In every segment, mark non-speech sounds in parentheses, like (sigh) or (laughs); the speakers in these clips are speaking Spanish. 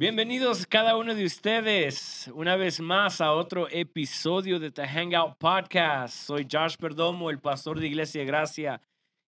Bienvenidos cada uno de ustedes una vez más a otro episodio de The Hangout Podcast. Soy Josh Perdomo, el pastor de Iglesia Gracia,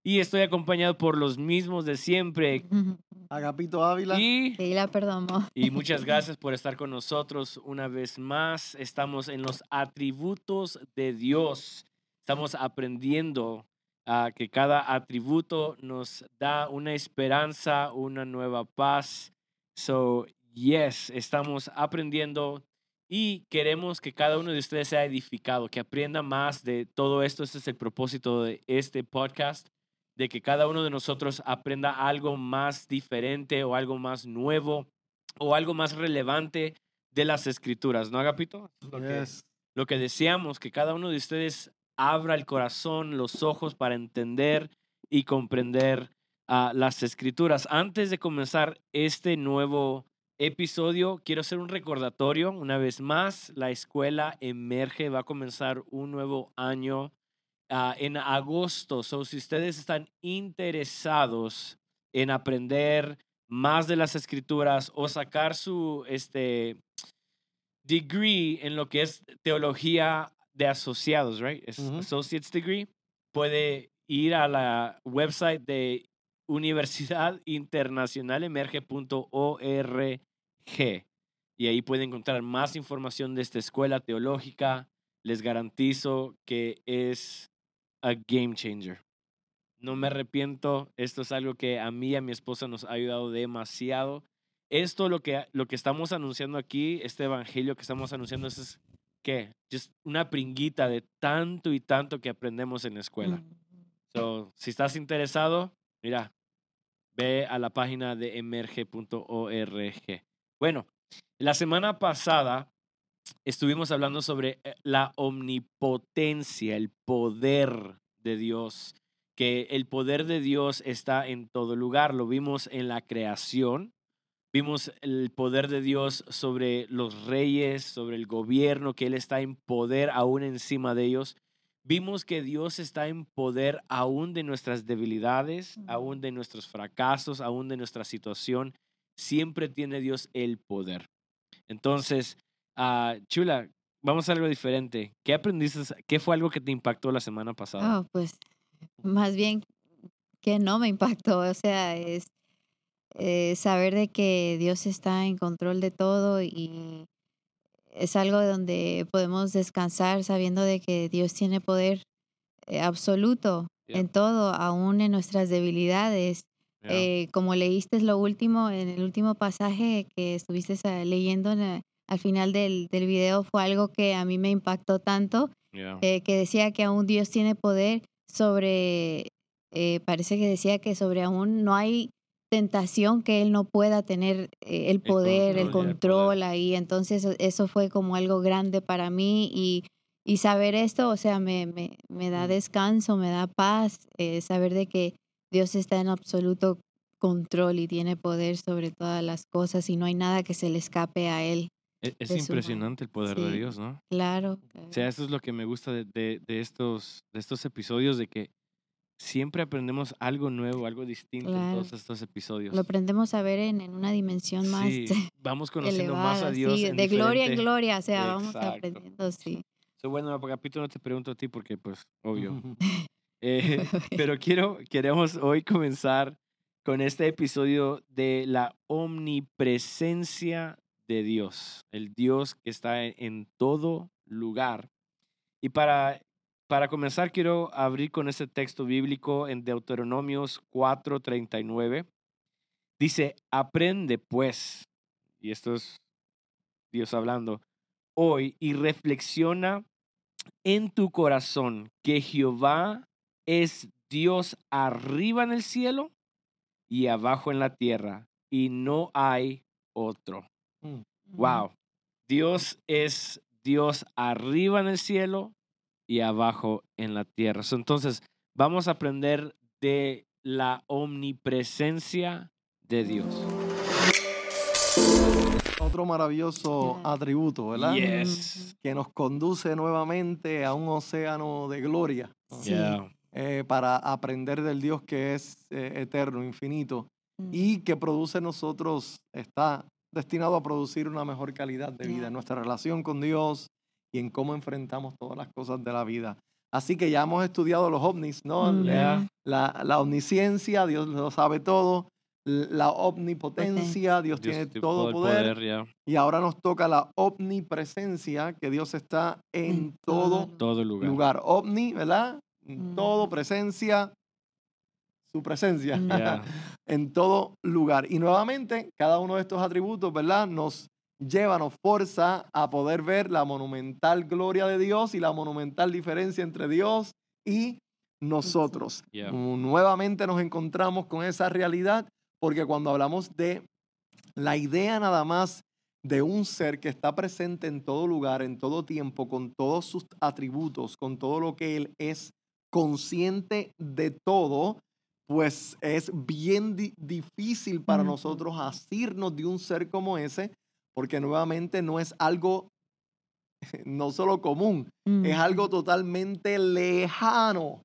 y estoy acompañado por los mismos de siempre. (laughs) Agapito Ávila. Y, Sí, la perdomo. y muchas gracias por estar con nosotros una vez más. Estamos en los atributos de Dios. Estamos aprendiendo a que cada atributo nos da una esperanza, una nueva paz. So, yes, estamos aprendiendo y queremos que cada uno de ustedes sea edificado, que aprenda más de todo esto. Este es el propósito de este podcast, de que cada uno de nosotros aprenda algo más diferente o algo más nuevo o algo más relevante de las escrituras, ¿no, Agapito? Lo, que, Yes. lo que deseamos, que cada uno de ustedes abra el corazón, los ojos para entender y comprender ah, las escrituras. Antes de comenzar este nuevo episodio, quiero hacer un recordatorio. Una vez más, la escuela Emerge va a comenzar un nuevo año ah, en agosto. So, si ustedes están interesados en aprender más de las escrituras o sacar su este, degree en lo que es teología de asociados, right? Es Ujú. Associate's degree. Puede ir a la website de Universidad Emerge.org y ahí pueden encontrar más información de esta escuela teológica. Les garantizo que es a game changer. No me arrepiento. Esto es algo que a mí y a mi esposa nos ha ayudado demasiado. Esto lo que, lo que estamos anunciando aquí, este evangelio que estamos anunciando, es, es ¿qué? Just una pringuita de tanto y tanto que aprendemos en la escuela. So, si estás interesado, mira, ve a la página de emerge.org. Bueno, la semana pasada estuvimos hablando sobre eh, la omnipotencia, el poder de Dios, que el poder de Dios está en todo lugar. Lo vimos en la creación, vimos el poder de Dios sobre los reyes, sobre el gobierno, que Él está en poder aún encima de ellos. Vimos que Dios está en poder aún de nuestras debilidades, aún de nuestros fracasos, aún de nuestra situación. Siempre tiene Dios el poder. Entonces, ah, Chula, vamos a algo diferente. ¿Qué aprendiste? ¿Qué fue algo que te impactó la semana pasada? Oh, pues más bien que no me impactó, o sea, es eh, saber de que Dios está en control de todo y es algo donde podemos descansar sabiendo de que Dios tiene poder eh, absoluto Yeah. en todo, aún en nuestras debilidades. Yeah. Eh, como leíste lo último, en el último pasaje que estuviste ah, leyendo en la- al final del, del video fue algo que a mí me impactó tanto Yeah. eh, que decía que aún Dios tiene poder sobre, eh, parece que decía que sobre aún no hay tentación que Él no pueda tener eh, el poder, control el el control poder. ahí. Entonces e- eso fue como algo grande para mí y, y saber esto, o sea, me, me, me da descanso, me da paz, eh, saber de que Dios está en absoluto control y tiene poder sobre todas las cosas y no hay nada que se le escape a Él. E- Es, de mano. impresionante el poder de Sí. Dios, ¿no? Claro. O sea, eso es lo que me gusta de, de- de estos, de estos episodios, de que siempre aprendemos algo nuevo, algo distinto en Claro. todos estos episodios. Lo aprendemos a ver en, en una dimensión más Sí, (laughs) vamos conociendo más a elevada, Dios. sí, en de gloria en diferente- gloria, o sea, vamos Exacto. aprendiendo, sí. So, bueno, capítulo no te pregunto a ti porque, pues, obvio. (laughs) Eh, (laughs) pero quiero, queremos hoy comenzar con este episodio de la omnipresencia de Dios, el Dios que está en, en todo lugar. Y para, para comenzar, quiero abrir con este texto bíblico en Deuteronomios 4:39. Dice, aprende pues, y esto es Dios hablando, hoy y reflexiona en tu corazón que Jehová es Dios arriba en el cielo y abajo en la tierra, y no hay otro. Mm. Wow. Dios es Dios arriba en el cielo y abajo en la tierra. So, Entonces, vamos a aprender de la omnipresencia de Dios. Otro maravilloso atributo, ¿verdad? Yes. Que nos conduce nuevamente a un océano de gloria Sí. Yeah. Eh, para aprender del Dios que es eh, eterno, infinito Mm. y que produce en nosotros, está destinado a producir una mejor calidad de vida en nuestra relación con Dios y en cómo enfrentamos todas las cosas de la vida. Así que ya hemos estudiado los ovnis, ¿no? Mm, La- Ya. La, la omnisciencia, Dios lo sabe todo. La omnipotencia, Dios, Dios tiene todo el poder. ya. Y ahora nos toca la omnipresencia, que Dios está en todo Todo lugar. lugar. Omni, ¿verdad? En Mm. Todo, presencia, su presencia, Mm. Ya. (laughs) en todo lugar. Y nuevamente, cada uno de estos atributos, ¿verdad? Nos lleva, nos forza a poder ver la monumental gloria de Dios y la monumental diferencia entre Dios y nosotros. Mm, Nuevamente nos encontramos con esa realidad, porque cuando hablamos de la idea nada más de un ser que está presente en todo lugar, en todo tiempo, con todos sus atributos, con todo lo que él es, consciente de todo, pues es bien di- difícil para nosotros asirnos de un ser como ese, porque nuevamente no es algo (laughs) no solo común, es Mm, algo totalmente lejano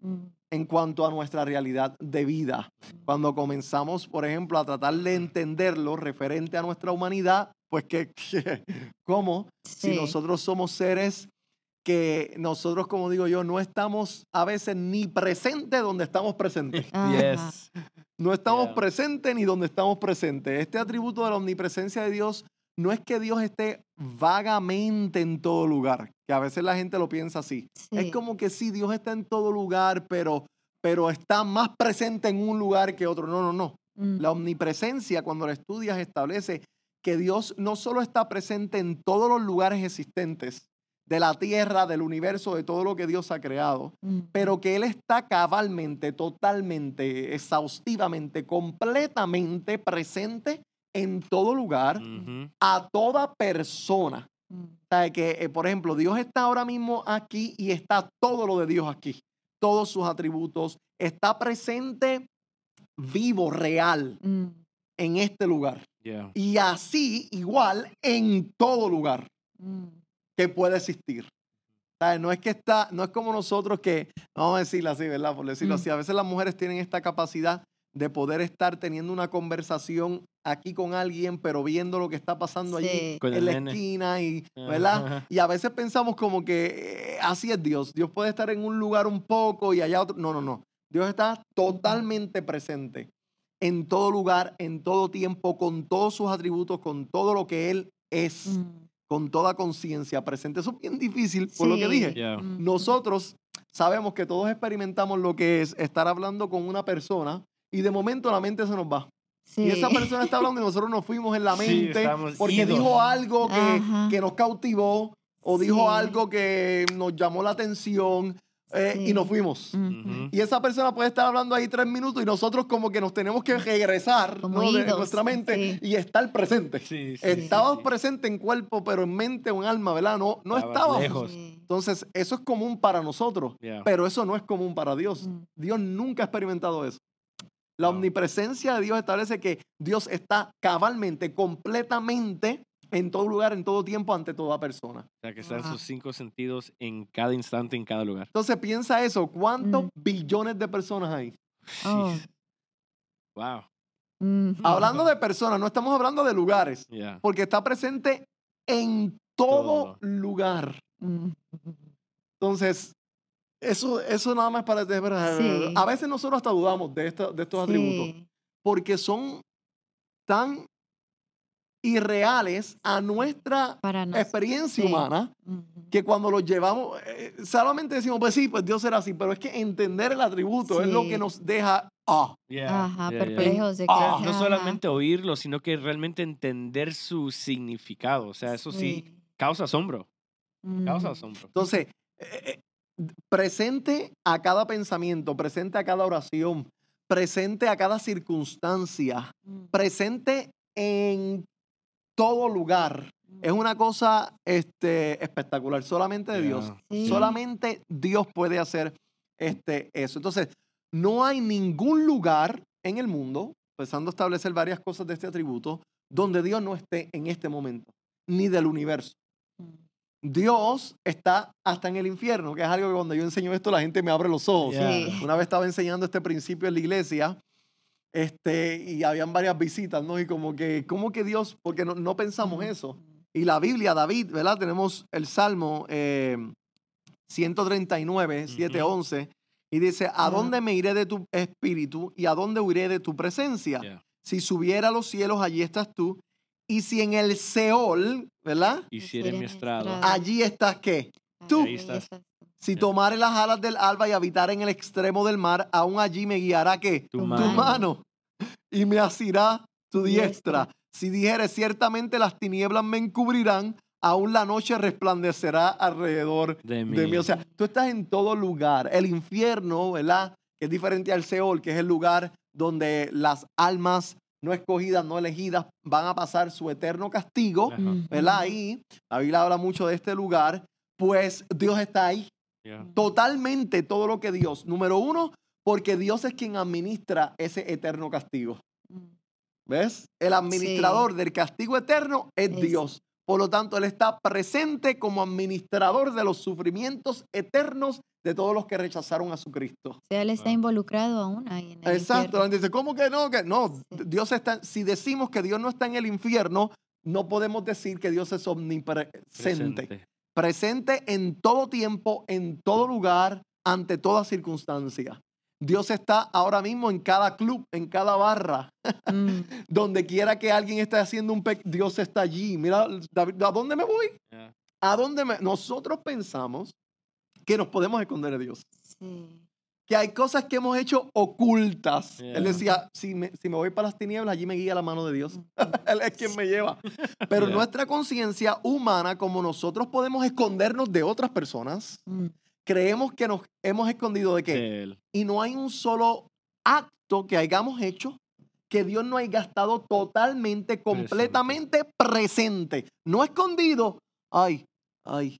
mm, en cuanto a nuestra realidad de vida. Cuando comenzamos, por ejemplo, a tratar de entenderlo referente a nuestra humanidad, pues que, (laughs) ¿cómo? Si nosotros somos seres que nosotros, como digo yo, no estamos a veces ni presentes donde estamos presentes. (laughs) Yes. No estamos Yeah. presentes ni donde estamos presentes. Este atributo de la omnipresencia de Dios no es que Dios esté vagamente en todo lugar, que a veces la gente lo piensa así. Es como que sí, Dios está en todo lugar, pero, pero está más presente en un lugar que otro. No, no, no. Mm, La omnipresencia, cuando la estudias, establece que Dios no solo está presente en todos los lugares existentes de la tierra, del universo, de todo lo que Dios ha creado, mm, pero que Él está cabalmente, totalmente, exhaustivamente, completamente presente en todo lugar, a toda persona. mm, O sea, que, eh, por ejemplo, Dios está ahora mismo aquí y está todo lo de Dios aquí, todos sus atributos, está presente vivo, real, mm, en este lugar. Y así, igual, en todo lugar que puede existir. ¿Sabes? No es que está, no es como nosotros que, vamos a decirlo así, ¿verdad? Por decirlo Mm. así, a veces las mujeres tienen esta capacidad de poder estar teniendo una conversación aquí con alguien, pero viendo lo que está pasando allí. Con en la nene. esquina, y, ¿verdad? Ajá. Y a veces pensamos como que eh, así es Dios. Dios puede estar en un lugar un poco y allá otro. No, no, no. Dios está totalmente presente en todo lugar, en todo tiempo, con todos sus atributos, con todo lo que Él es, mm. Con toda conciencia presente. Eso es bien difícil, por lo que Sí. dije. Nosotros sabemos que todos experimentamos lo que es estar hablando con una persona y de momento la mente se nos va. Y esa sí. persona está hablando y nosotros nos fuimos en la (laughs) Sí, mente porque idos. dijo algo que, que nos cautivó o dijo Sí. algo que nos llamó la atención eh, y Sí. nos fuimos. Ujú. Ujú. Y esa persona puede estar hablando ahí tres minutos y nosotros como que nos tenemos que regresar ¿no? de nuestra mente sí. y estar presentes. Sí, sí, Estábamos sí, sí. presentes en cuerpo, pero en mente o en alma, ¿verdad? No, no Estabas estábamos. lejos. Entonces, eso es común para nosotros, Ya. pero eso no es común para Dios. Mm. Dios nunca ha experimentado eso. La Wow. omnipresencia de Dios establece que Dios está cabalmente, completamente en todo lugar, en todo tiempo, ante toda persona. O sea, que están Wow. sus cinco sentidos en cada instante, en cada lugar. Entonces, piensa eso. ¿Cuántos Mm. billones de personas hay? Oh. Jeez. Wow. Mm. Hablando de personas, no estamos hablando de lugares, porque está presente en todo Todo. lugar. Mm. Entonces, eso, eso nada más para... Sí. A veces nosotros hasta dudamos de, esta- de estos atributos. Porque son tan irreales a nuestra experiencia sí. humana Ujú. que cuando los llevamos, eh, solamente decimos, pues sí, pues Dios será así, pero es que entender el atributo es lo Sí. que nos deja, ah, Ajá, ya, ya. perplejos de que. Ah. No ajá. solamente oírlo, sino que realmente entender su significado. O sea, eso sí, causa asombro. Causa asombro. entonces, eh, eh, presente a cada pensamiento, presente a cada oración, presente a cada circunstancia, Mm. presente en todo lugar. Es una cosa este, espectacular, solamente de Dios. Solamente Dios puede hacer este, eso. Entonces, no hay ningún lugar en el mundo, empezando a establecer varias cosas de este atributo, donde Dios no esté en este momento, ni del universo. Mm. Dios está hasta en el infierno, que es algo que cuando yo enseño esto la gente me abre los ojos. Una vez estaba enseñando este principio en la iglesia este, y habían varias visitas, ¿no? Y como que, ¿cómo que Dios? Porque no, no pensamos eso. Y la Biblia, David, ¿verdad? Tenemos el Salmo eh, 139, 7, Ujú. 11, y dice, ¿a dónde me iré de tu espíritu y a dónde huiré de tu presencia? Yeah. Si subiera a los cielos, allí estás tú. Y si en el Seol, ¿verdad? Hiciera mi estrado. estrado. Allí estás qué? tú. Ahí estás. Si tomare las alas del alba y habitar en el extremo del mar, aún allí me guiará qué? Tu mano. mano. Y me asirá tu diestra. Diestra. Si dijere, ciertamente las tinieblas me encubrirán, aún la noche resplandecerá alrededor De mí. de mí. O sea, tú estás en todo lugar. El infierno, ¿verdad? Que es diferente al Seol, que es el lugar donde las almas no escogidas, no elegidas, van a pasar su eterno castigo, Ajá. ¿verdad? Ahí, la Biblia habla mucho de este lugar, pues Dios está ahí. Yeah. Totalmente todo lo que Dios. Número uno, porque Dios es quien administra ese eterno castigo. ¿Ves? El administrador del castigo eterno es, Es- Dios. Por lo tanto, Él está presente como administrador de los sufrimientos eternos de todos los que rechazaron a su Cristo. O sea, él está Ah. involucrado aún ahí en el Exacto. infierno. Dice, ¿cómo que no? Que no. Sí. Dios está. Si decimos que Dios no está en el infierno, no podemos decir que Dios es omnipresente. Presente. Presente en todo tiempo, en todo lugar, ante toda circunstancia. Dios está ahora mismo en cada club, en cada barra, Mm, (laughs) donde quiera que alguien esté haciendo un pecado, Dios está allí. Mira, David, ¿a dónde me voy? Yeah. ¿A dónde me...? Nosotros pensamos que nos podemos esconder de Dios. sí. Que hay cosas que hemos hecho ocultas. Yeah. Él decía, si me, si me voy para las tinieblas, allí me guía la mano de Dios. Mm, (laughs) Él es quien me lleva. Pero Yeah. nuestra conciencia humana, como nosotros podemos escondernos de otras personas, mm, creemos que nos hemos escondido de qué? De. Y no hay un solo acto que hayamos hecho que Dios no haya estado totalmente, completamente presente. No escondido. Ay, ay,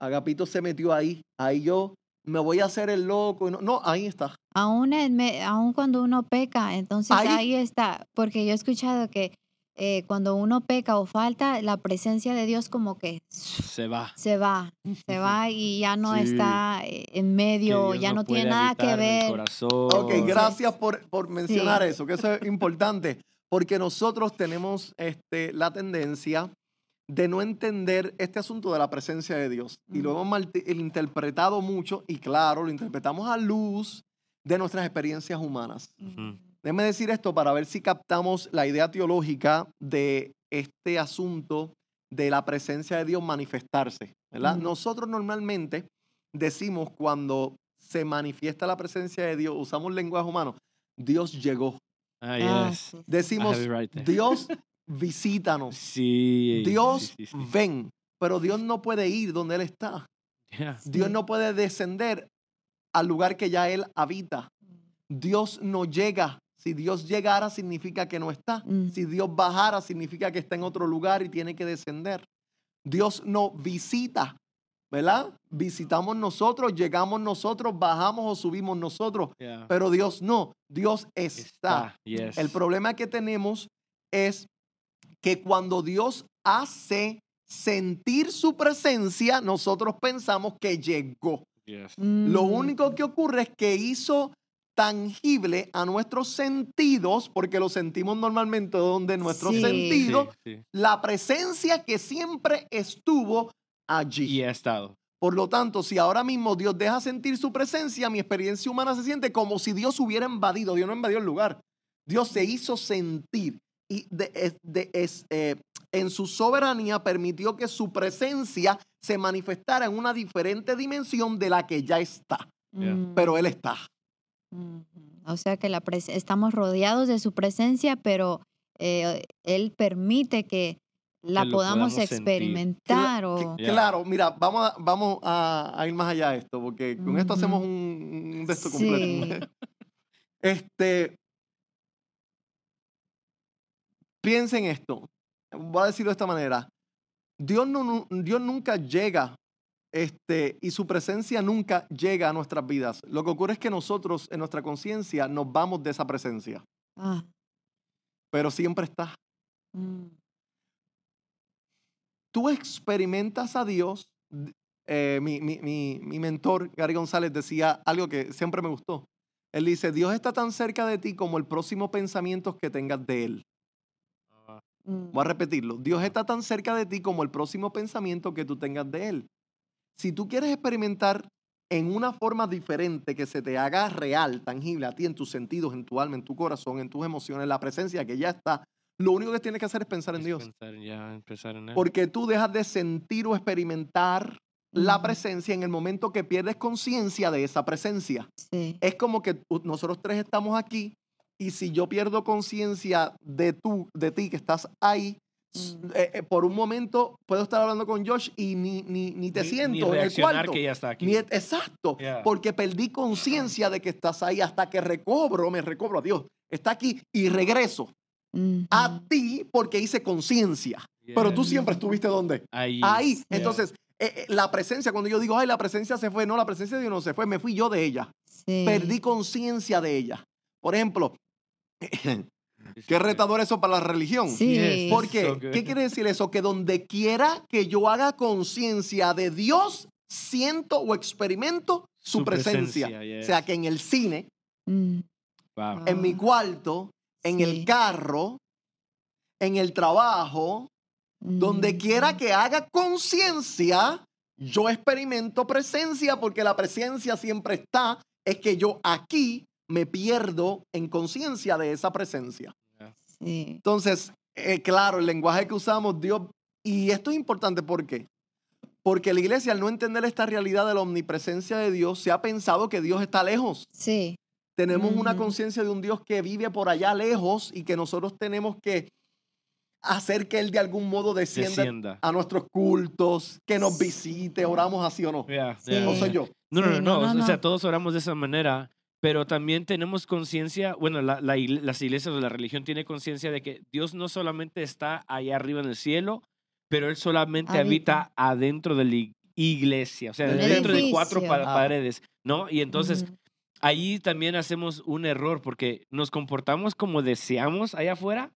Agapito se metió ahí. Ahí yo me voy a hacer el loco. y No, no ahí está. Aún, en me- aún cuando uno peca, entonces Ahí- ahí, está, porque yo he escuchado que eh, cuando uno peca o falta, la presencia de Dios como que Se va. se va, se va y ya no Sí. está eh, en medio, ya no, tiene nada que ver. corazón. Ok, gracias por, por mencionar eso, que eso es importante, porque nosotros tenemos este, la tendencia de no entender este asunto de la presencia de Dios. Y lo hemos interpretado mucho, y claro, lo interpretamos a luz de nuestras experiencias humanas. Ujú. Déjeme decir esto para ver si captamos la idea teológica de este asunto de la presencia de Dios manifestarse. ¿verdad? Nosotros normalmente decimos cuando se manifiesta la presencia de Dios, usamos lenguaje humano, Dios llegó. Ah, Ah, yes. Decimos, right. Dios visítanos, Sí. Dios sí, sí, sí. ven, pero Dios no puede ir donde Él está. Yeah. Dios no puede descender al lugar que ya Él habita. Dios no llega. Si Dios llegara, significa que no está. Mm. Si Dios bajara, significa que está en otro lugar y tiene que descender. Dios no visita, ¿verdad? Visitamos nosotros, llegamos nosotros, bajamos o subimos nosotros. Yeah. Pero Dios no, Dios está. Está. Yes. El problema que tenemos es que cuando Dios hace sentir su presencia, nosotros pensamos que llegó. Yes. Lo Mm, único que ocurre es que hizo tangible a nuestros sentidos, porque lo sentimos normalmente donde nuestros Sí. sentidos, Sí, sí. la presencia que siempre estuvo allí. Y ha estado. Por lo tanto, si ahora mismo Dios deja sentir su presencia, mi experiencia humana se siente como si Dios hubiera invadido. Dios no invadió el lugar. Dios se hizo sentir y de- es- de- es, eh, en su soberanía permitió que su presencia se manifestara en una diferente dimensión de la que ya está. Yeah. mm, Pero Él está. ujú. O sea que la pres- estamos rodeados de su presencia, pero eh, Él permite que la Que podamos experimentar. O. Claro, mira, vamos a, vamos a, a ir más allá de esto, porque con esto hacemos un, un de esto Sí. completo. (laughs) Este, piensen esto. Voy a decirlo de esta manera. Dios, no, Dios nunca llega este, y su presencia nunca llega a nuestras vidas. Lo que ocurre es que nosotros en nuestra conciencia nos vamos de esa presencia, Ah, pero siempre está. mm, Tú experimentas a Dios. eh, mi, mi- mi- mi mentor, Gary González, decía algo que siempre me gustó. Él dice, Dios está tan cerca de ti como el próximo pensamiento que tengas de Él. Mm. Voy a repetirlo. Dios está tan cerca de ti como el próximo pensamiento que tú tengas de Él. Si tú quieres experimentar en una forma diferente que se te haga real, tangible a ti, en tus sentidos, en tu alma, en tu corazón, en tus emociones, la presencia que ya está, lo único que tienes que hacer es pensar en Es Dios. pensar ya, empezar en él. Porque tú dejas de sentir o experimentar la presencia en el momento que pierdes conciencia de esa presencia. Sí. Es como que nosotros tres estamos aquí y si yo pierdo conciencia de tú, de ti que estás ahí, Mm. eh, eh, por un momento puedo estar hablando con Josh y ni, ni, ni te Ni- siento ni en el cuarto. que ya está aquí. Ni e- exacto, Yeah. porque perdí conciencia de que estás ahí hasta que recobro, me recobro a Dios. Está aquí y regreso a Ujú. ti porque hice conciencia. Pero tú siempre estuviste donde? ahí. Ahí. Yeah. Entonces, eh, eh, la presencia, cuando yo digo, ay, la presencia se fue, no, la presencia de Dios no se fue, me fui yo de ella. Sí. Perdí conciencia de ella. Por ejemplo, qué okay. retador eso para la religión. Sí. Yes. ¿Por qué? So. ¿Qué quiere decir eso? Que donde quiera que yo haga conciencia de Dios, siento o experimento su, Su presencia. presencia, O sea, que en el cine, Mm. Wow. en mi cuarto, en el carro, en el trabajo, donde Mm. quiera que haga conciencia, yo experimento presencia porque la presencia siempre está. Es que yo aquí me pierdo en conciencia de esa presencia. Sí. Entonces, eh, claro, el lenguaje que usamos, Dios, y esto es importante, ¿por qué? Porque la iglesia, al no entender esta realidad de la omnipresencia de Dios, se ha pensado que Dios está lejos. Sí. Tenemos una conciencia de un Dios que vive por allá lejos y que nosotros tenemos que hacer que Él de algún modo descienda Descienda. a nuestros cultos, que nos visite, oramos así o no. Yeah, Sí. yeah. No soy yo. No, no, no, no, no, no, O sea, todos oramos de esa manera, pero también tenemos conciencia, bueno, la- la igle- las iglesias o la religión tiene conciencia de que Dios no solamente está allá arriba en el cielo, pero Él solamente habita, Habita. adentro de la ig- iglesia, o sea, dentro de cuatro Ah. paredes, ¿no? Y entonces Ujú. ahí también hacemos un error porque nos comportamos como deseamos allá afuera,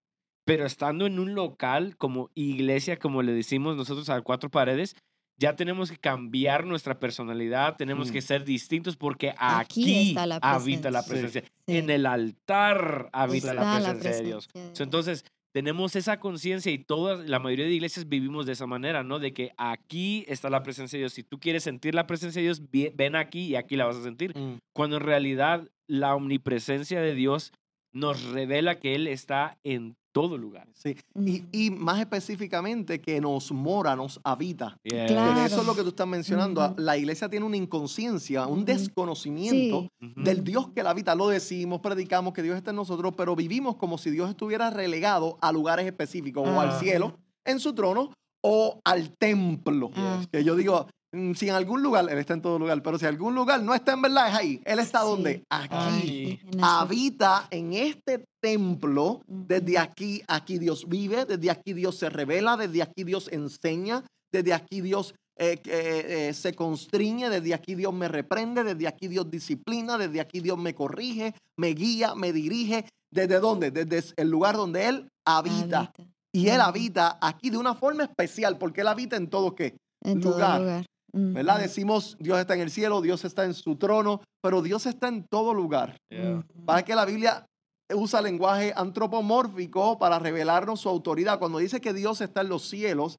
pero estando en un local como iglesia, como le decimos nosotros a cuatro paredes, ya tenemos que cambiar nuestra personalidad, tenemos Mm. que ser distintos porque Aquí aquí, está la habita la presencia. presencia. Sí. En el altar habita la Está presencia, de Dios. presencia de So, Entonces, tenemos esa conciencia y todas, la mayoría de iglesias vivimos de esa manera, ¿no? De que aquí está la presencia de Dios. Si tú quieres sentir la presencia de Dios, ven aquí y aquí la vas a sentir Mm. cuando en realidad la omnipresencia de Dios nos revela que Él está en todo lugar. Sí. Y, y más específicamente que nos mora, nos habita. Yes. Claro. Eso es lo que tú estás mencionando. La iglesia tiene una inconsciencia, un desconocimiento Sí. Del Dios que la habita. Lo decimos, predicamos que Dios está en nosotros, pero vivimos como si Dios estuviera relegado a lugares específicos, o al Ajá. cielo, en su trono, o al templo. Ah. Que yo digo, si en algún lugar, Él está en todo lugar, pero si algún lugar no está en verdad, es ahí. Él está Sí. donde? Aquí. Habita en este templo. Desde aquí, aquí Dios vive, desde aquí Dios se revela, desde aquí Dios enseña, desde aquí Dios eh, eh, eh, se constriñe, desde aquí Dios me reprende, desde aquí Dios disciplina, desde aquí Dios me corrige, me guía, me dirige. ¿Desde dónde? Desde el lugar donde Él habita. Habita. Y Él habita aquí de una forma especial, porque Él habita en todo qué. En todo lugar. ¿Verdad? Decimos Dios está en el cielo, Dios está en su trono, pero Dios está en todo lugar. Yeah. Para que la Biblia usa lenguaje antropomórfico para revelarnos su autoridad. Cuando dice que Dios está en los cielos,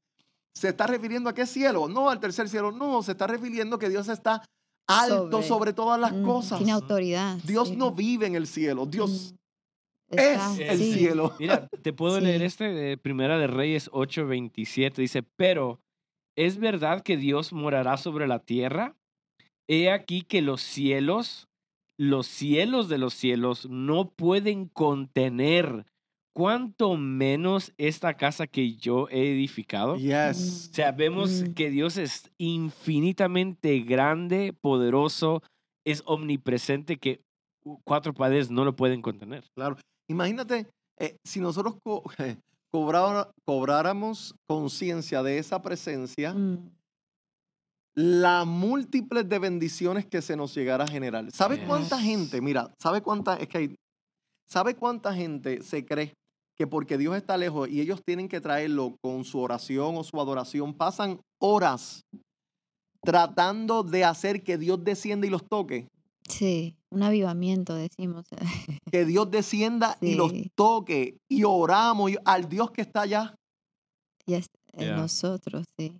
¿se está refiriendo a qué cielo? No al tercer cielo, no, se está refiriendo que Dios está alto sobre, Sobre. todas las cosas. Tiene autoridad. Dios sí. no vive en el cielo, Dios. Está- es el sí. cielo. Mira, te puedo leer este de Primera de Reyes 8:27. Dice, pero ¿es verdad que Dios morará sobre la tierra? He aquí que los cielos, los cielos de los cielos no pueden contener, cuanto menos esta casa que yo he edificado. Yes. O sea, vemos Mm. que Dios es infinitamente grande, poderoso, es omnipresente, que cuatro padres no lo pueden contener. Claro. Imagínate eh, si nosotros (laughs) cobráramos conciencia de esa presencia, Mm. la múltiples de bendiciones que se nos llegara a generar. ¿Sabe cuánta gente, mira, sabe cuánta, es que hay- ¿sabe cuánta gente se cree que porque Dios está lejos y ellos tienen que traerlo con su oración o su adoración, pasan horas tratando de hacer que Dios descienda y los toque? Sí, un avivamiento, decimos. (laughs) Que Dios descienda y los toque y oramos y- al Dios que está allá. Ya está en Ya. nosotros, sí.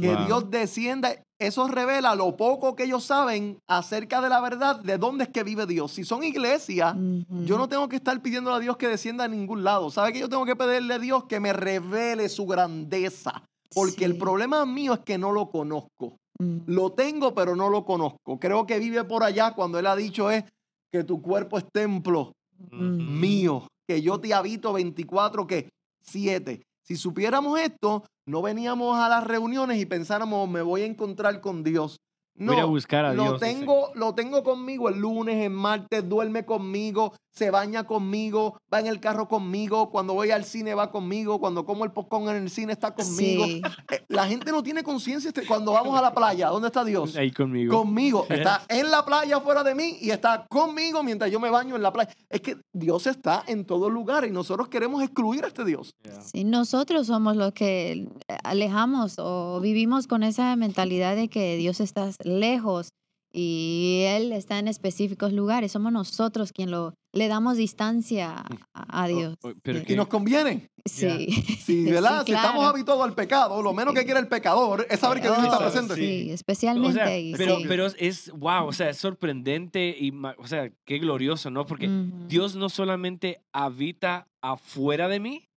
Que Wow. Dios descienda. Eso revela lo poco que ellos saben acerca de la verdad, de dónde es que vive Dios. Si son iglesias, yo no tengo que estar pidiéndole a Dios que descienda a ningún lado. ¿Sabe que yo tengo que pedirle a Dios que me revele su grandeza? Porque el problema mío es que no lo conozco. Mm, Lo tengo, pero no lo conozco. Creo que vive por allá cuando Él ha dicho es que tu cuerpo es templo Mm. mío, que yo te habito 24, que 7. Si supiéramos esto, no veníamos a las reuniones y pensáramos, me voy a encontrar con Dios. Voy a No, buscar a lo Dios. tengo, lo tengo conmigo el lunes, el martes, duerme conmigo, se baña conmigo, va en el carro conmigo, cuando voy al cine va conmigo, cuando como el popcorn en el cine está conmigo. Sí, (laughs) Eh, La gente no tiene conciencia este- cuando vamos a la playa, ¿dónde está Dios? Ahí conmigo. Conmigo, Yes. (laughs) está en la playa fuera de mí y está conmigo mientras yo me baño en la playa. Es que Dios está en todo lugar y nosotros queremos excluir a este Dios. Yeah. sí, nosotros somos los que alejamos o vivimos con esa mentalidad de que Dios está lejos y Él está en específicos lugares. Somos nosotros quien lo, le damos distancia a, a Dios. Oh, pero Sí. que- Y nos conviene. Sí. (laughs) Si, ¿verdad? Sí, si estamos claro. habituados al pecado, lo menos que quiere el pecador es saber que Dios está Oh, presente. Sí, O especialmente sea, ahí. pero, sí. pero es, wow, o sea, es sorprendente y, o sea, qué glorioso, ¿no? Porque Ujú. Dios no solamente habita afuera de mí,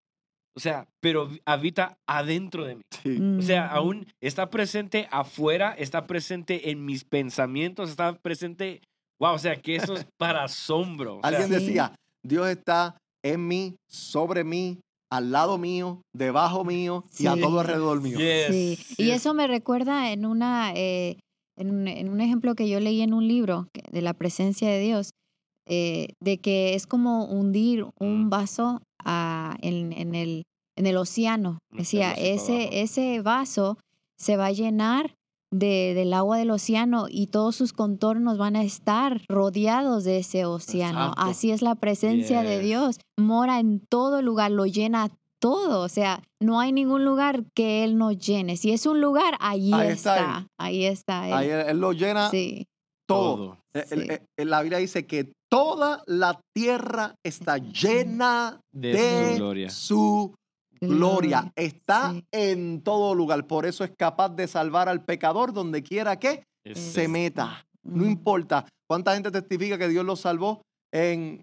o sea, pero habita adentro de mí. Sí. O sea, Ujú. aún está presente afuera, está presente en mis pensamientos, está presente, wow, o sea, que eso es (laughs) para asombro. o sea, Alguien Sí. decía, Dios está en mí, sobre mí, al lado mío, debajo mío (laughs) y a todo alrededor mío. yes, Sí, y eso me recuerda en una eh, en, un, en un ejemplo que yo leí en un libro de la presencia de Dios, eh, de que es como hundir un Mm. vaso en, en el en el océano. Decía, ese ese vaso se va a llenar de, del agua del océano y todos sus contornos van a estar rodeados de ese océano. Exacto. Así es la presencia de. Dios. Mora en todo lugar, lo llena todo. O sea, no hay ningún lugar que Él no llene. Si es un lugar, allí Ahí está está. Ahí está Él. Ahí él, él lo llena sí, todo. Eh, el- Sí. eh, eh, la Biblia dice que toda la tierra está llena De de, su gloria. su gloria. Está Sí. en todo lugar. Por eso es capaz de salvar al pecador donde quiera que Es- se meta. No Mm. importa cuánta gente testifica que Dios los salvó en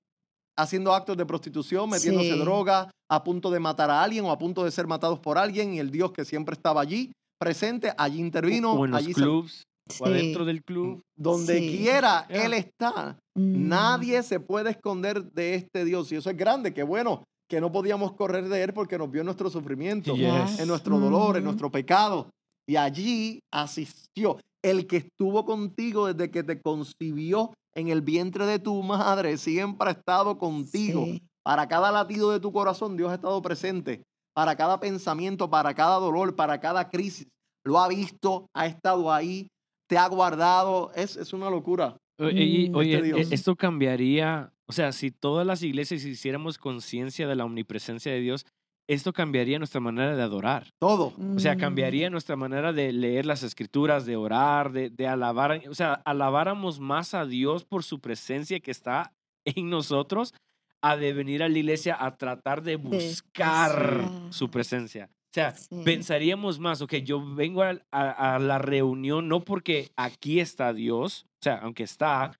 haciendo actos de prostitución, metiéndose Sí. droga, a punto de matar a alguien o a punto de ser matados por alguien y el Dios que siempre estaba allí presente, allí intervino, o en los allí se- clubs, o adentro del club. donde Sí. quiera Yeah. él está. Mm. Nadie se puede esconder de este Dios y eso es grande, que bueno, que no podíamos correr de él porque nos vio en nuestro sufrimiento, Yes. en nuestro dolor, en Ujú. nuestro pecado. Y allí asistió el que estuvo contigo desde que te concibió en el vientre de tu madre, siempre ha estado contigo. Sí. Para cada latido de tu corazón, Dios ha estado presente. Para cada pensamiento, para cada dolor, para cada crisis. Lo ha visto, ha estado ahí, te ha guardado. Es, es una locura. Mm. Oye, Este e- Dios. esto cambiaría, o sea, si todas las iglesias hiciéramos conciencia de la omnipresencia de Dios, esto cambiaría nuestra manera de adorar. Todo. O sea, Mm. cambiaría nuestra manera de leer las escrituras, de orar, de, de alabar. O sea, alabáramos más a Dios por su presencia que está en nosotros, a de venir a la iglesia a tratar de buscar buscar. su presencia. O sea, Sí. pensaríamos más, ok, yo vengo a, a- a la reunión no porque aquí está Dios, o sea, aunque está,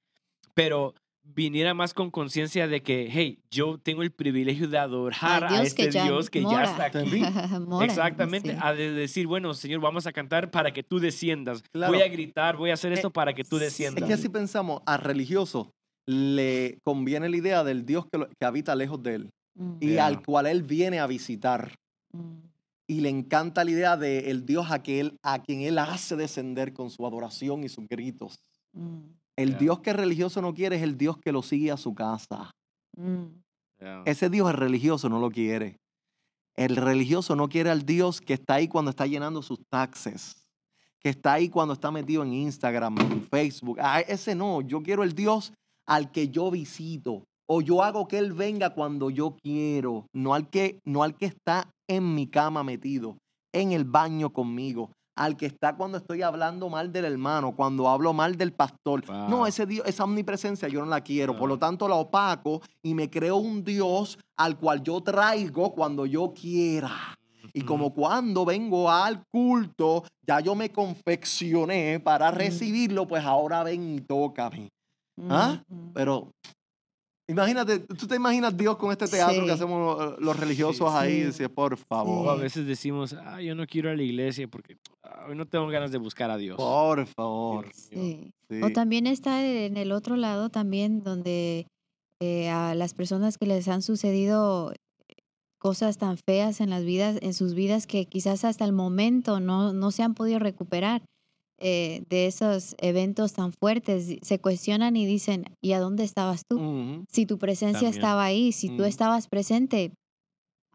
pero viniera más con conciencia de que, hey, yo tengo el privilegio de adorar a este que ya Dios que ya mora. está aquí. (laughs) Mora, Exactamente, sí. a de decir, bueno, Señor, vamos a cantar para que tú desciendas. Claro. Voy a gritar, voy a hacer esto Eh, para que tú sí. Es desciendas. que si pensamos a religioso, le conviene la idea del Dios que, lo- que habita lejos de él Mm, y Yeah. al cual él viene a visitar. mm, Y le encanta la idea del Dios a, que él, a quien él hace descender con su adoración y sus gritos. mm, El Yeah. Dios que el religioso no quiere es el Dios que lo sigue a su casa. mm. Yeah. Ese Dios el religioso no lo quiere. El religioso no quiere al Dios que está ahí cuando está llenando sus taxes, que está ahí cuando está metido en Instagram, en Facebook. Ah, ese no, yo quiero el Dios al que yo visito o yo hago que él venga cuando yo quiero, no al que no al que está en mi cama metido, en el baño conmigo, al que está cuando estoy hablando mal del hermano, cuando hablo mal del pastor. No, ese Dios, esa omnipresencia yo no la quiero. Por lo tanto, la opaco y me creo un Dios al cual yo traigo cuando yo quiera. Y como cuando vengo al culto, ya yo me confeccioné para recibirlo, pues ahora ven y tócame. ¿Ah? Pero imagínate, tú te imaginas Dios con este teatro Sí. que hacemos los, los religiosos Sí. ahí, Sí. dice, por favor, O a veces decimos, ah, yo no quiero ir a la iglesia porque ah, hoy no tengo ganas de buscar a Dios. por favor. O también está en el otro lado también donde eh, a las personas que les han sucedido cosas tan feas en las vidas, en sus vidas que quizás hasta el momento no, no se han podido recuperar eh, de esos eventos tan fuertes, se cuestionan y dicen, ¿y a dónde estabas tú? Ujú. Si tu presencia También. estaba ahí, si tú Mm. estabas presente,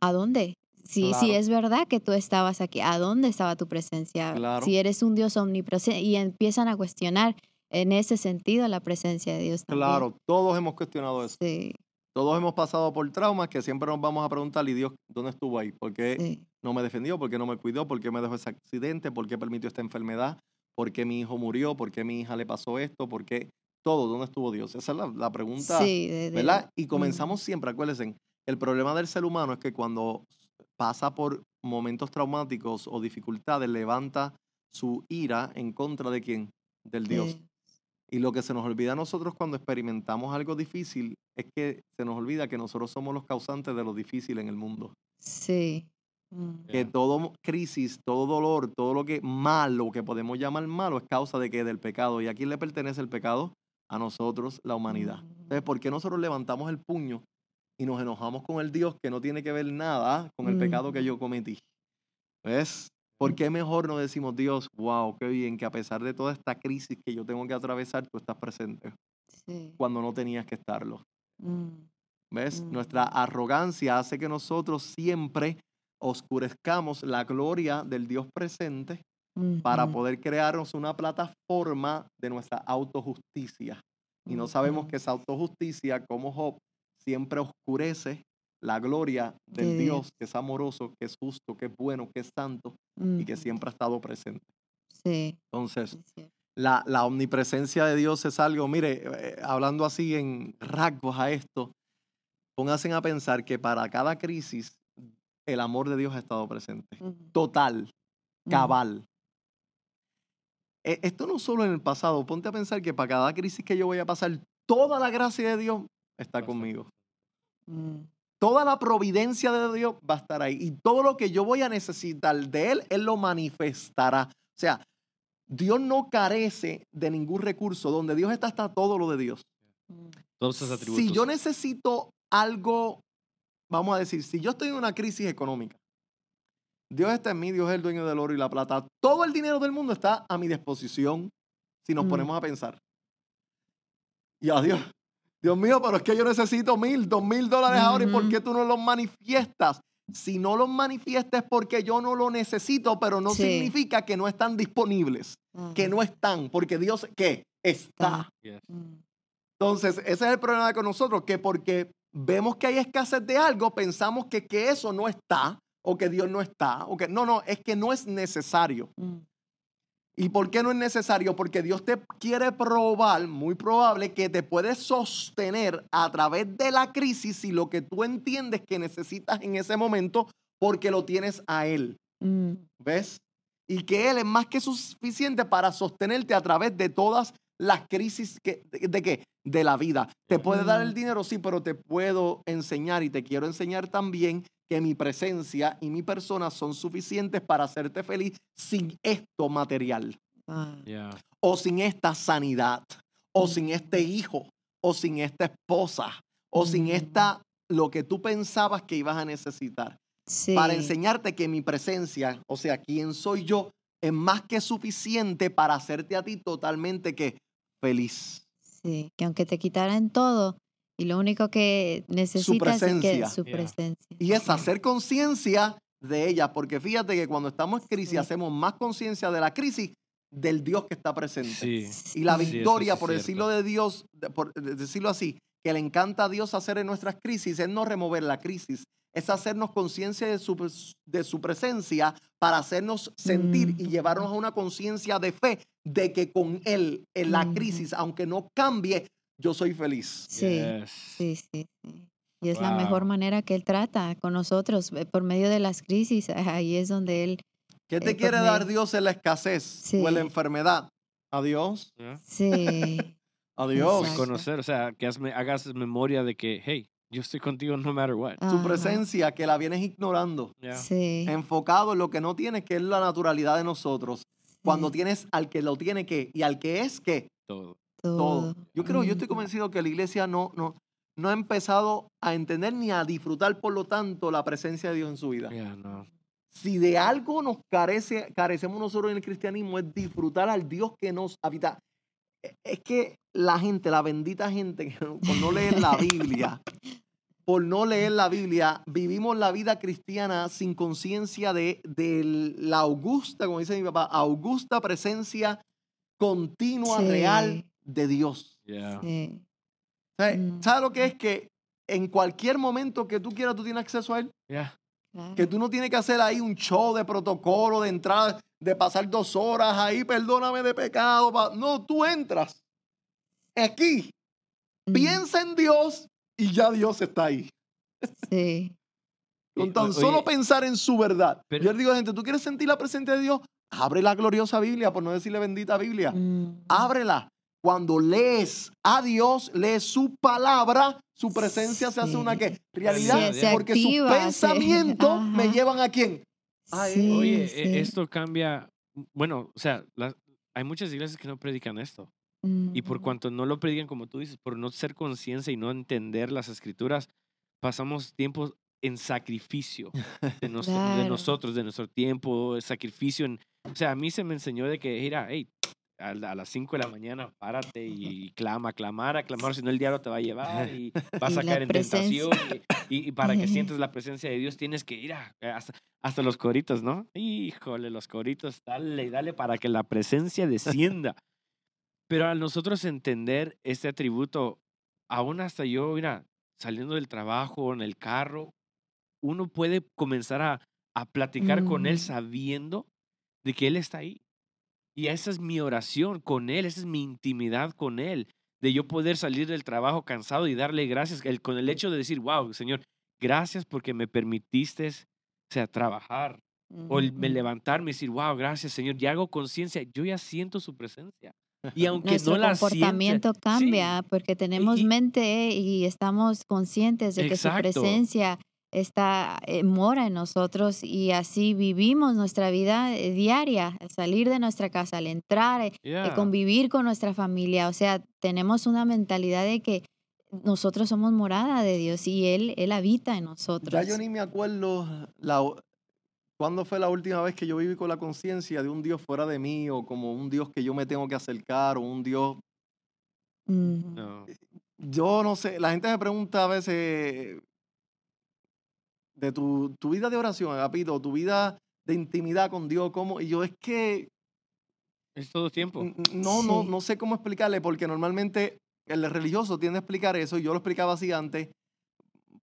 ¿a dónde? Si, si Claro. es verdad que tú estabas aquí, ¿a dónde estaba tu presencia? Claro. Si eres un Dios omnipresente y empiezan a cuestionar en ese sentido la presencia de Dios. también. Claro, todos hemos cuestionado eso. Sí, Todos hemos pasado por traumas que siempre nos vamos a preguntar, ¿y Dios dónde estuvo ahí? ¿Por qué sí, no me defendió? ¿Por qué no me cuidó? ¿Por qué me dejó ese accidente? ¿Por qué permitió esta enfermedad? ¿Por qué mi hijo murió? ¿Por qué mi hija le pasó esto? ¿Por qué todo? ¿Dónde estuvo Dios? Esa es la, la pregunta, sí, de- de- ¿verdad? Y comenzamos siempre, acuérdense, el problema del ser humano es que cuando pasa por momentos traumáticos o dificultades, levanta su ira en contra de quién? Del Dios. sí, Y lo que se nos olvida a nosotros cuando experimentamos algo difícil es que se nos olvida que nosotros somos los causantes de lo difícil en el mundo. sí, mm, Que todo crisis, todo dolor, todo lo que malo que podemos llamar malo es causa de que del pecado. ¿Y a quién le pertenece el pecado? A nosotros, la humanidad. Entonces, ¿por qué nosotros levantamos el puño y nos enojamos con el Dios que no tiene que ver nada con el pecado que Ujú. yo cometí? ¿Ves? ¿Por qué mejor no decimos, Dios, wow, qué bien que a pesar de toda esta crisis que yo tengo que atravesar, tú estás presente sí, cuando no tenías que estarlo? mm, ¿Ves? Mm. Nuestra arrogancia hace que nosotros siempre oscurezcamos la gloria del Dios presente para poder crearnos una plataforma de nuestra autojusticia. Y no sabemos que esa autojusticia, como Job, siempre oscurece la gloria del De Dios, que es amoroso, que es justo, que es bueno, que es santo y que siempre ha estado presente. Sí, Entonces, la, la omnipresencia de Dios es algo, mire, eh, hablando así en rasgos a esto, pónganse a pensar que para cada crisis el amor de Dios ha estado presente. Total, cabal. E- Esto no solo en el pasado, ponte a pensar que para cada crisis que yo voy a pasar, toda la gracia de Dios está conmigo. mm, Toda la providencia de Dios va a estar ahí. Y todo lo que yo voy a necesitar de Él, Él lo manifestará. O sea, Dios no carece de ningún recurso. Donde Dios está, está todo lo de Dios. mm, Todos esos atributos. Si yo necesito algo, vamos a decir, si yo estoy en una crisis económica, Dios está en mí, Dios es el dueño del oro y la plata. Todo el dinero del mundo está a mi disposición si nos Mm. ponemos a pensar. Y adiós. Dios mío, pero es que yo necesito mil, dos mil dólares ahora y ¿por qué tú no los manifiestas? Si no los manifiestas es porque yo no lo necesito, pero no Sí. significa que no están disponibles, que no están, porque Dios, ¿qué? Está. Mm, Entonces, ese es el problema con nosotros, que porque vemos que hay escasez de algo, pensamos que, que eso no está, o que Dios no está, o que no, no, es que no es necesario. mm, ¿Y por qué no es necesario? Porque Dios te quiere probar, muy probable, que te puedes sostener a través de la crisis y lo que tú entiendes que necesitas en ese momento, porque lo tienes a Él. mm, ¿Ves? Y que Él es más que suficiente para sostenerte a través de todas las crisis que, de, de qué? De la vida. Te puede dar el dinero, sí, pero te puedo enseñar y te quiero enseñar también que mi presencia y mi persona son suficientes para hacerte feliz sin esto material, ah, Yeah. o sin esta sanidad, o sin este hijo, o sin esta esposa, o sin Mm. esta, lo que tú pensabas que ibas a necesitar Sí. para enseñarte que mi presencia, o sea, quién soy yo, es más que suficiente para hacerte a ti totalmente que feliz. Sí, que aunque te quitaran todo y lo único que necesitas es que su Yeah. presencia. Y es Sí. hacer conciencia de ella, porque fíjate que cuando estamos en crisis Sí. hacemos más conciencia de la crisis del Dios que está presente. Sí. Y la Sí, sí victoria, es por cierto. decirlo de Dios, por de- decirlo así, que le encanta a Dios hacer en nuestras crisis, es no remover la crisis, es hacernos conciencia de su, de su presencia para hacernos sentir y Mm. llevarnos a una conciencia de fe de que con Él, en la Ujú. crisis, aunque no cambie, yo soy feliz. Sí, Yes. sí, sí, sí. Y es la mejor manera que Él trata con nosotros eh, por medio de las crisis. Ahí es donde Él, ¿Qué te Eh, quiere dar medio- Dios en la escasez o en la Sí. (laughs) enfermedad? Adiós, ¿Ya? sí, adiós. Exacto. Conocer, o sea, que hagas memoria de que, hey, yo estoy contigo no matter what. Su presencia que la vienes ignorando, Ya. sí, enfocado en lo que no tienes, que es la naturalidad de nosotros. Cuando sí, tienes al que lo tiene que y al que es que, Todo. todo. todo. Yo creo, yo estoy convencido que la iglesia no, no, no ha empezado a entender ni a disfrutar, por lo tanto, la presencia de Dios en su vida. Ya, no. Si de algo nos carece, carecemos nosotros en el cristianismo, es disfrutar al Dios que nos habita. E- Es que la gente, la bendita gente, que por no leer la Biblia, (laughs) por no leer la Biblia, vivimos la vida cristiana sin conciencia de, de la augusta, como dice mi papá, augusta presencia continua, Sí. real de Dios. Ya. Sí, ¿Sabes Mm. ¿Sabes lo que es? Que en cualquier momento que tú quieras, tú tienes acceso a Él. Claro. Que tú no tienes que hacer ahí un show de protocolo, de entrada, de pasar dos horas ahí, perdóname de pecado. pa-". No, tú entras aquí, Mm, piensa en Dios y ya Dios está ahí. Sí, Con tan solo oye, pensar en su verdad. pero- Yo le digo a la gente, ¿tú quieres sentir la presencia de Dios? Abre la gloriosa Biblia, por no decirle bendita Biblia. mm, Ábrela. Cuando lees a Dios, lees su palabra, su presencia se hace una. ¿qué? realidad. Porque sus activa, pensamientos (laughs) me llevan a quién? Sí, Oye, e- sí. esto cambia. Bueno, o sea, hay muchas iglesias que no predican esto. Y por Ujú. cuanto no lo predican, como tú dices, por no ser conciencia y no entender las escrituras, pasamos tiempo en sacrificio de, (laughs) nos- de Claro. nosotros, de nuestro tiempo, sacrificio. En, o sea, a mí se me enseñó de que, mira, hey, a, la- a las 5 de la mañana (laughs) párate (laughs) y, clama, clamar, aclamar, si no el diablo te va a llevar y (laughs) vas Y a caer en tentación. Y, y- y para que sientas la presencia de Dios tienes que ir a, hasta, hasta los coritos, ¿no? Híjole, los coritos, dale, dale para que la presencia descienda. Pero al nosotros entender este atributo, aún hasta yo, mira, saliendo del trabajo, en el carro, uno puede comenzar a, a platicar con Él Mm. sabiendo de que Él está ahí. Y esa es mi oración con Él, esa es mi intimidad con Él, de yo poder salir del trabajo cansado y darle gracias, el- con el hecho de decir, wow, Señor, gracias porque me permitiste, o sea, trabajar, o el- me levantarme y decir, wow, gracias, Señor, ya hago conciencia, yo ya siento su presencia. Y (laughs) aunque Nuestro no la comportamiento cambia porque tenemos y- mente y estamos conscientes de que su presencia está eh, mora en nosotros y así vivimos nuestra vida eh, diaria, al salir de nuestra casa, al entrar, eh, eh, yeah. convivir con nuestra familia, o sea, tenemos una mentalidad de que nosotros somos morada de Dios y él él habita en nosotros. Ya yo ni me acuerdo la, cuándo fue la última vez que yo viví con la conciencia de un Dios fuera de mí o como un Dios que yo me tengo que acercar o un Dios... No. Yo no sé, la gente me pregunta a veces de tu, tu vida de oración, Agapito, tu vida de intimidad con Dios, ¿cómo? Y yo es que Es todo tiempo. no, no, Sí. no sé cómo explicarle porque normalmente el religioso tiende a explicar eso y yo lo explicaba así antes.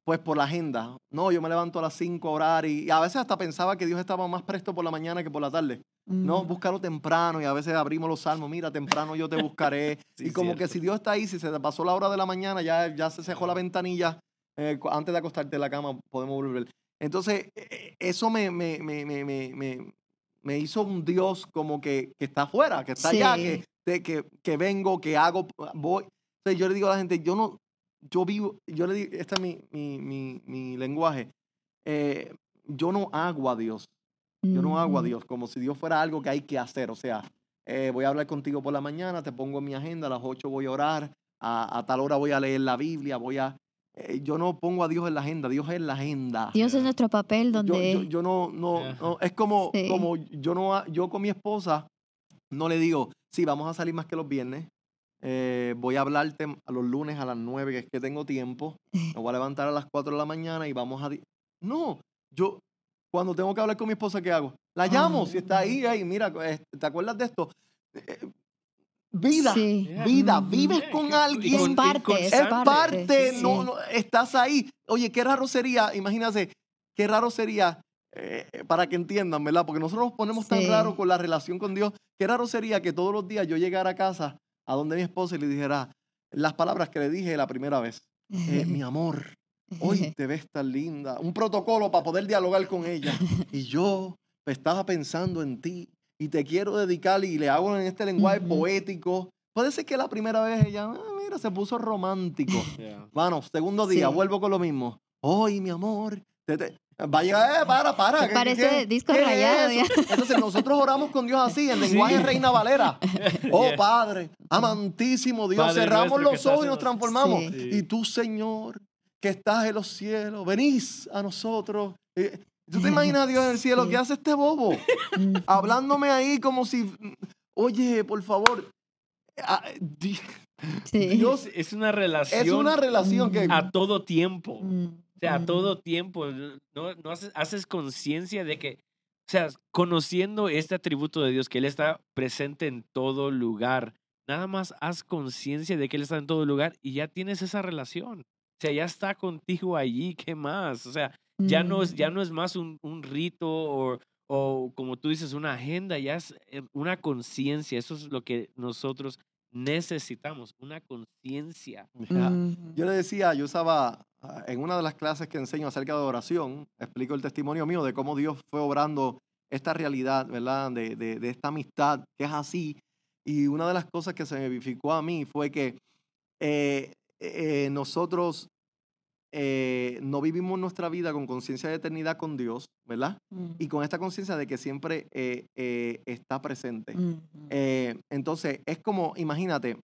Pues por la agenda. No, yo me levanto a las 5 a orar y, y a veces hasta pensaba que Dios estaba más presto por la mañana que por la tarde. No, búscalo temprano y a veces abrimos los salmos, mira, temprano yo te buscaré. (laughs) Sí, y como que si Dios está ahí, si se te pasó la hora de la mañana, ya, ya se cerró la ventanilla, eh, antes de acostarte en la cama podemos volver. Entonces, eh, eso me, me, me, me, me, hizo un Dios como que, que está afuera, que está allá, que, de- que, que vengo, que hago, voy. Entonces, yo le digo a la gente, yo no, yo vivo, yo le digo, este es mi, mi, mi, mi lenguaje, eh, yo no hago a Dios. Yo no hago a Ujú. Dios como si Dios fuera algo que hay que hacer. O sea, eh, voy a hablar contigo por la mañana, te pongo en mi agenda, a las 8 voy a orar, a, a tal hora voy a leer la Biblia, voy a... eh, yo no pongo a Dios en la agenda, Dios es en la agenda. Dios es nuestro papel Yo, donde yo, yo no, no, no, es como, Sí. como yo no, yo con mi esposa no le digo, sí, vamos a salir más que los viernes, eh, voy a hablarte a los lunes a las 9, que es que tengo tiempo, me voy a levantar a las 4 de la mañana y vamos a... di-". No, yo cuando tengo que hablar con mi esposa, ¿qué hago? La llamo, si está ahí, ahí, mira, eh, ¿te acuerdas de esto? Vida, Sí. Vida, Ujú. vives con alguien. Es parte, es parte, Sí. no, no, estás ahí. Oye, qué raro sería, imagínate, qué raro sería, eh, para que entiendan, ¿verdad? Porque nosotros nos ponemos tan raro con la relación con Dios, qué raro sería que todos los días yo llegara a casa a donde mi esposa y le dijera las palabras que le dije la primera vez. Eh, mi (laughs) amor, hoy te ves tan linda. Un protocolo para poder dialogar con ella. Y yo estaba pensando en ti y te quiero dedicar y le hago en este lenguaje poético. Puede ser que la primera vez ella, "Ah, mira, se puso romántico. (laughs) Yeah. Mano, segundo día, Sí. vuelvo con lo mismo. Hoy, mi amor, te- te- vaya, eh, para, para. ¿qué- parece qué- disco qué es rayado? (laughs) Entonces nosotros oramos con Dios así, en lenguaje Sí. Reina Valera. (laughs) Oh, Yeah. Padre, amantísimo Dios, Padre cerramos los ojos y nos transformamos. Sí. Y tú, Señor, que estás en los cielos, venís a nosotros. Eh, ¿Tú te imaginas a Dios en el cielo? ¿Qué hace este bobo? Mm, (laughs) Hablándome ahí como si, oye, por favor. ah, di- sí. Dios Es una relación es una relación que... a todo tiempo. Mm, O sea, a mm, todo tiempo. No, no haces, haces conciencia de que, o sea, conociendo este atributo de Dios, que Él está presente en todo lugar, nada más haz conciencia de que Él está en todo lugar y ya tienes esa relación. O sea, ya está contigo allí, ¿qué más? O sea, ya no es, ya mm, no es más un, un rito o, o, como tú dices, una agenda, ya es eh, una conciencia. Eso es lo que nosotros necesitamos, una conciencia. Mm, Yo le decía, yo usaba ah, en una de las clases que enseño acerca de oración, explico el testimonio mío de cómo Dios fue obrando esta realidad, ¿verdad? De, de- de esta amistad que es así. Y una de las cosas que se me vivificó a mí fue que eh, eh, nosotros eh, no vivimos nuestra vida con conciencia de eternidad con Dios, ¿verdad? mm, Y con esta conciencia de que siempre eh, eh, está presente. mm, entonces, es como, imagínate,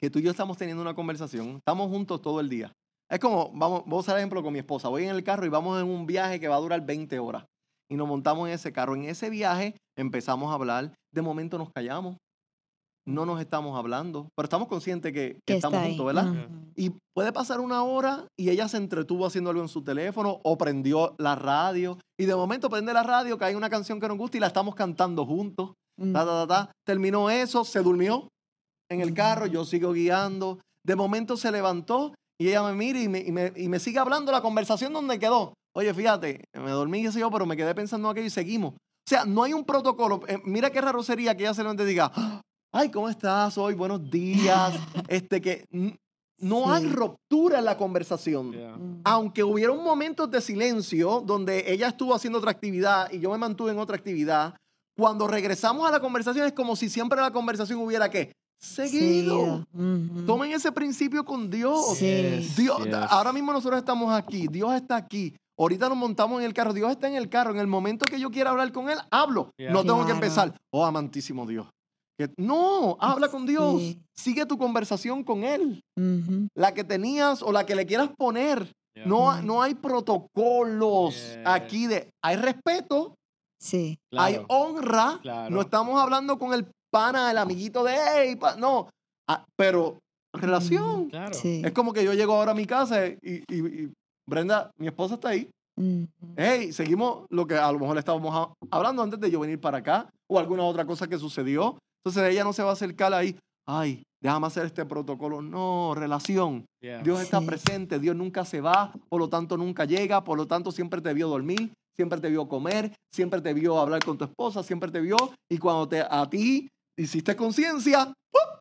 que tú y yo estamos teniendo una conversación, estamos juntos todo el día. Es como, vamos, vamos a dar ejemplo con mi esposa. Voy en el carro y vamos en un viaje que va a durar 20 horas. Y nos montamos en ese carro. En ese viaje empezamos a hablar. De momento nos callamos. No nos estamos hablando. Pero estamos conscientes que, que que estamos juntos, ¿verdad? Y puede pasar una hora y ella se entretuvo haciendo algo en su teléfono o prendió la radio. Y de momento prende la radio, que hay una canción que nos gusta y la estamos cantando juntos. mm, Ta, ta, ta, ta. Terminó eso, se durmió en el carro, yo sigo guiando. De momento se levantó y ella me mira y me, y me- y me sigue hablando la conversación donde quedó. Oye, fíjate, me dormí, qué sé yo, pero me quedé pensando en aquello y seguimos. O sea, no hay un protocolo. Eh, mira qué raro sería que ella se levante y diga, ay, ¿cómo estás hoy? Buenos días. (laughs) este que no hay Sí. ruptura en la conversación Yeah. mm, aunque hubiera un momento de silencio donde ella estuvo haciendo otra actividad y yo me mantuve en otra actividad, cuando regresamos a la conversación es como si siempre la conversación hubiera que seguido. ujú, Tomen ese principio con Dios. Sí. Dios, Yes. ahora mismo nosotros estamos aquí, Dios está aquí. Ahorita nos montamos en el carro, Dios está en el carro. En el momento que yo quiera hablar con él, hablo. Yeah. No tengo que Claro. empezar. Oh, amantísimo Dios. No, habla con Dios. Sí. Sigue tu conversación con él. La que tenías o la que le quieras poner. Yeah. No, no hay protocolos Yeah. aquí de. Hay respeto, Sí. hay honra. claro. No estamos hablando con el pana, el amiguito de. "Hey, pa-", no. Ah, pero relación. Claro. Sí. Es como que yo llego ahora a mi casa y, y- y Brenda, mi esposa está ahí. Hey, seguimos lo que a lo mejor estábamos hablando antes de yo venir para acá o alguna otra cosa que sucedió. Entonces ella no se va a acercar ahí. Ay, déjame hacer este protocolo. No, relación. Yeah. Dios está Sí. presente, Dios nunca se va, por lo tanto nunca llega, por lo tanto siempre te vio dormir, siempre te vio comer, siempre te vio hablar con tu esposa, siempre te vio y cuando te, a ti hiciste conciencia,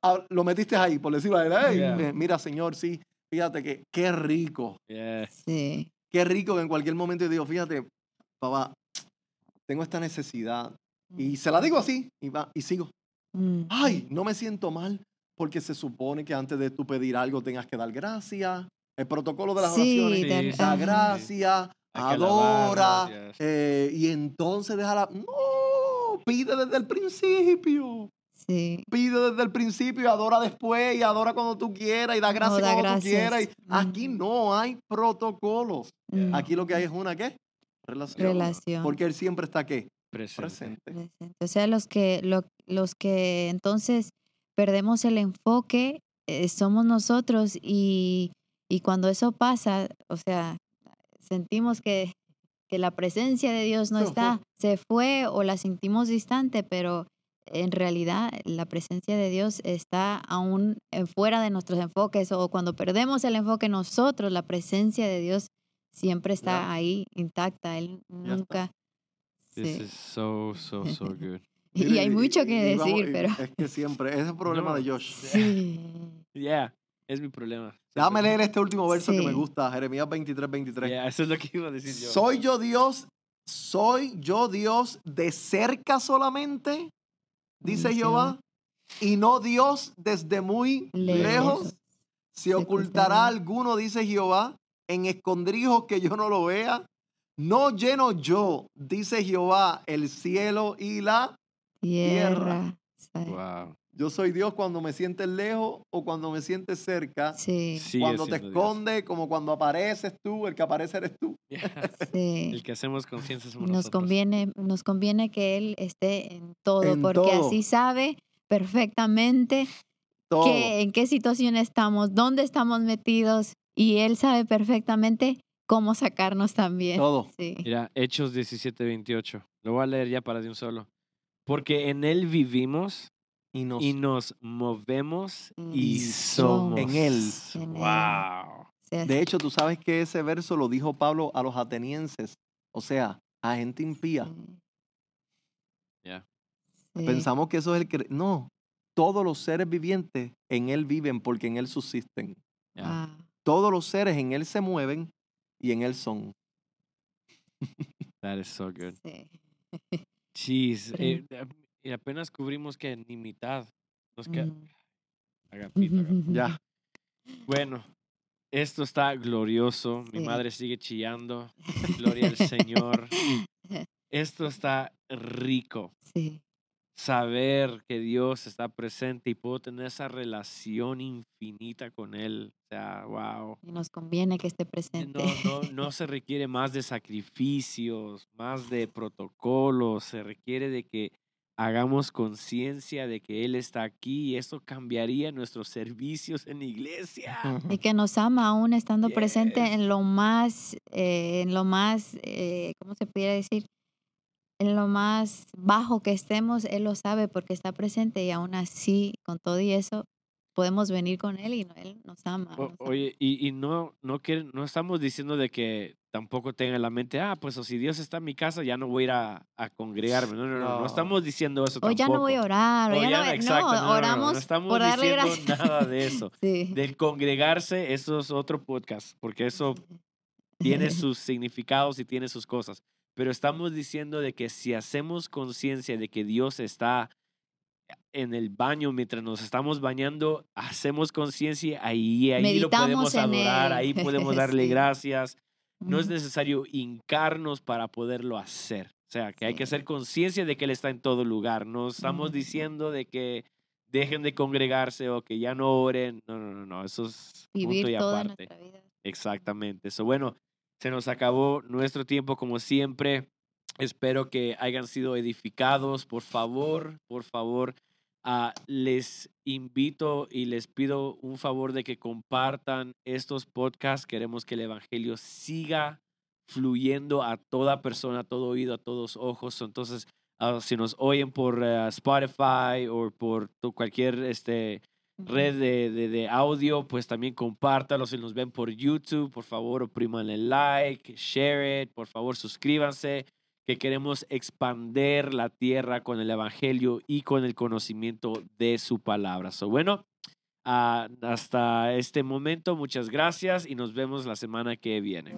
ah, lo metiste ahí, por decirlo así, "Ey, Yeah. mira Señor, sí, fíjate que qué rico, Yes. Sí. qué rico que en cualquier momento yo digo, fíjate, papá, tengo esta necesidad y se la digo así y, va, y sigo. Ay, no me siento mal porque se supone que antes de tú pedir algo tengas que dar gracias. El protocolo de las Sí, oraciones. Sí, Da gracias, adora. eh, y entonces déjala. No, pide desde el principio. Sí. Pide desde el principio y adora después y adora cuando tú quieras y da gracias da cuando tú quieras. y- Aquí no hay protocolos. Aquí lo que hay es una ¿qué? Relación. Relación. Porque él siempre está ¿qué? Presente. Presente. presente. O sea, los que, lo- los que entonces perdemos el enfoque eh, somos nosotros y, y cuando eso pasa, o sea, sentimos que, que la presencia de Dios no está, se fue o la sentimos distante, pero en realidad la presencia de Dios está aún en fuera de nuestros enfoques o cuando perdemos el enfoque nosotros, la presencia de Dios siempre está Ya. ahí intacta. Él Ya está. This sí. is so, so, so (laughs) good. Y hay mucho que y decir, y pero Es que siempre, ese es el (laughs) problema No. de Josh. (laughs) sí. Yeah, es mi problema. Déjame leer este último verso que me gusta, Jeremías 23, 23. Yeah, eso es lo que iba a decir yo. ¿Soy yo Dios? ¿Soy yo Dios de cerca solamente? Dice Jehová. Y no Dios desde muy lejos. Lejos. ¿Se Se ocultará ocultará. alguno, dice Jehová, en escondrijos que yo no lo vea? No lleno yo, dice Jehová, el cielo y la... Tierra. Wow. Yo soy Dios cuando me sientes lejos o cuando me sientes cerca. Sí, cuando te Dios. escondes, como cuando apareces tú, el que aparece eres tú. (laughs) Sí. El que hacemos conciencia somos Nos nosotros. conviene, nos conviene que Él esté en todo, En porque todo. así sabe perfectamente qué- en qué situación estamos, dónde estamos metidos, y Él sabe perfectamente cómo sacarnos también. Todo. Sí. Mira, Hechos 17, 28. Lo voy a leer ya para de un solo. Porque en Él vivimos Y nos y nos movemos y Y somos. En Él. En Él. Wow. Sea, De hecho, tú sabes que ese verso lo dijo Pablo a los atenienses, o sea, a gente impía. sí. Ya. Sí. Pensamos que eso es el que... No, todos los seres vivientes en Él viven porque en Él subsisten. Yeah. Wow. Todos los seres en Él se mueven y en Él son. (laughs) That is so good. Sí. Jeez. Eh, eh, y apenas cubrimos que ni mitad. Nos queda. Mm. Agapito, agapito. (laughs) Ya. Bueno, esto está glorioso. Mi Sí. madre sigue chillando. (laughs) Gloria al Señor. Esto está rico. Sí. Saber que Dios está presente y puedo tener esa relación infinita con Él. O sea, wow. Y nos conviene que esté No, presente. no, (laughs) no se requiere más de sacrificios, más de protocolos. Se requiere de que hagamos conciencia de que Él está aquí y eso cambiaría nuestros servicios en la iglesia. Y que nos ama aún estando presente en lo más, eh, en lo más, eh, ¿cómo se pudiera decir? En lo más bajo que estemos, Él lo sabe porque está presente y aún así, con todo y eso, podemos venir con Él y no- Él nos ama. O- nos ama. oye, y, y no, no, quiere- no estamos diciendo de que tampoco tenga en la mente, ah, pues o si Dios está en mi casa, ya no voy a ir a, a congregarme. No, no, no, no, No. estamos diciendo eso o tampoco. ya no voy a orar, o ya, ya no, exacto, no, no, no, no, no oramos estamos por darle diciendo gracias. nada de eso. (laughs) Sí. Del congregarse, eso es otro podcast, porque eso (laughs) tiene sus significados y tiene sus cosas. Pero estamos diciendo de que si hacemos conciencia de que Dios está en el baño mientras nos estamos bañando, hacemos conciencia, ahí, ahí lo podemos adorar, ahí podemos (laughs) darle Sí. gracias. No es necesario hincarnos para poderlo hacer. O sea, que hay que hacer conciencia de que Él está en todo lugar. No estamos diciendo de que dejen de congregarse o que ya no oren. No, no, no, no. Eso es punto Vivir y toda aparte. nuestra vida. Exactamente. Eso, bueno, se nos acabó nuestro tiempo como siempre. Espero que hayan sido edificados. Por favor, por favor, ah, les invito y les pido un favor de que compartan estos podcasts. Queremos que el Evangelio siga fluyendo a toda persona, a todo oído, a todos ojos. Entonces, ah, si nos oyen por eh, Spotify o por cualquier este. Red de, de- de audio, pues también compártalo. Si nos ven por YouTube, por favor, oprimanle like, share it, por favor, suscríbanse, que queremos expander la tierra con el Evangelio y con el conocimiento de su palabra. So, bueno, ah, hasta este momento, muchas gracias y nos vemos la semana que viene.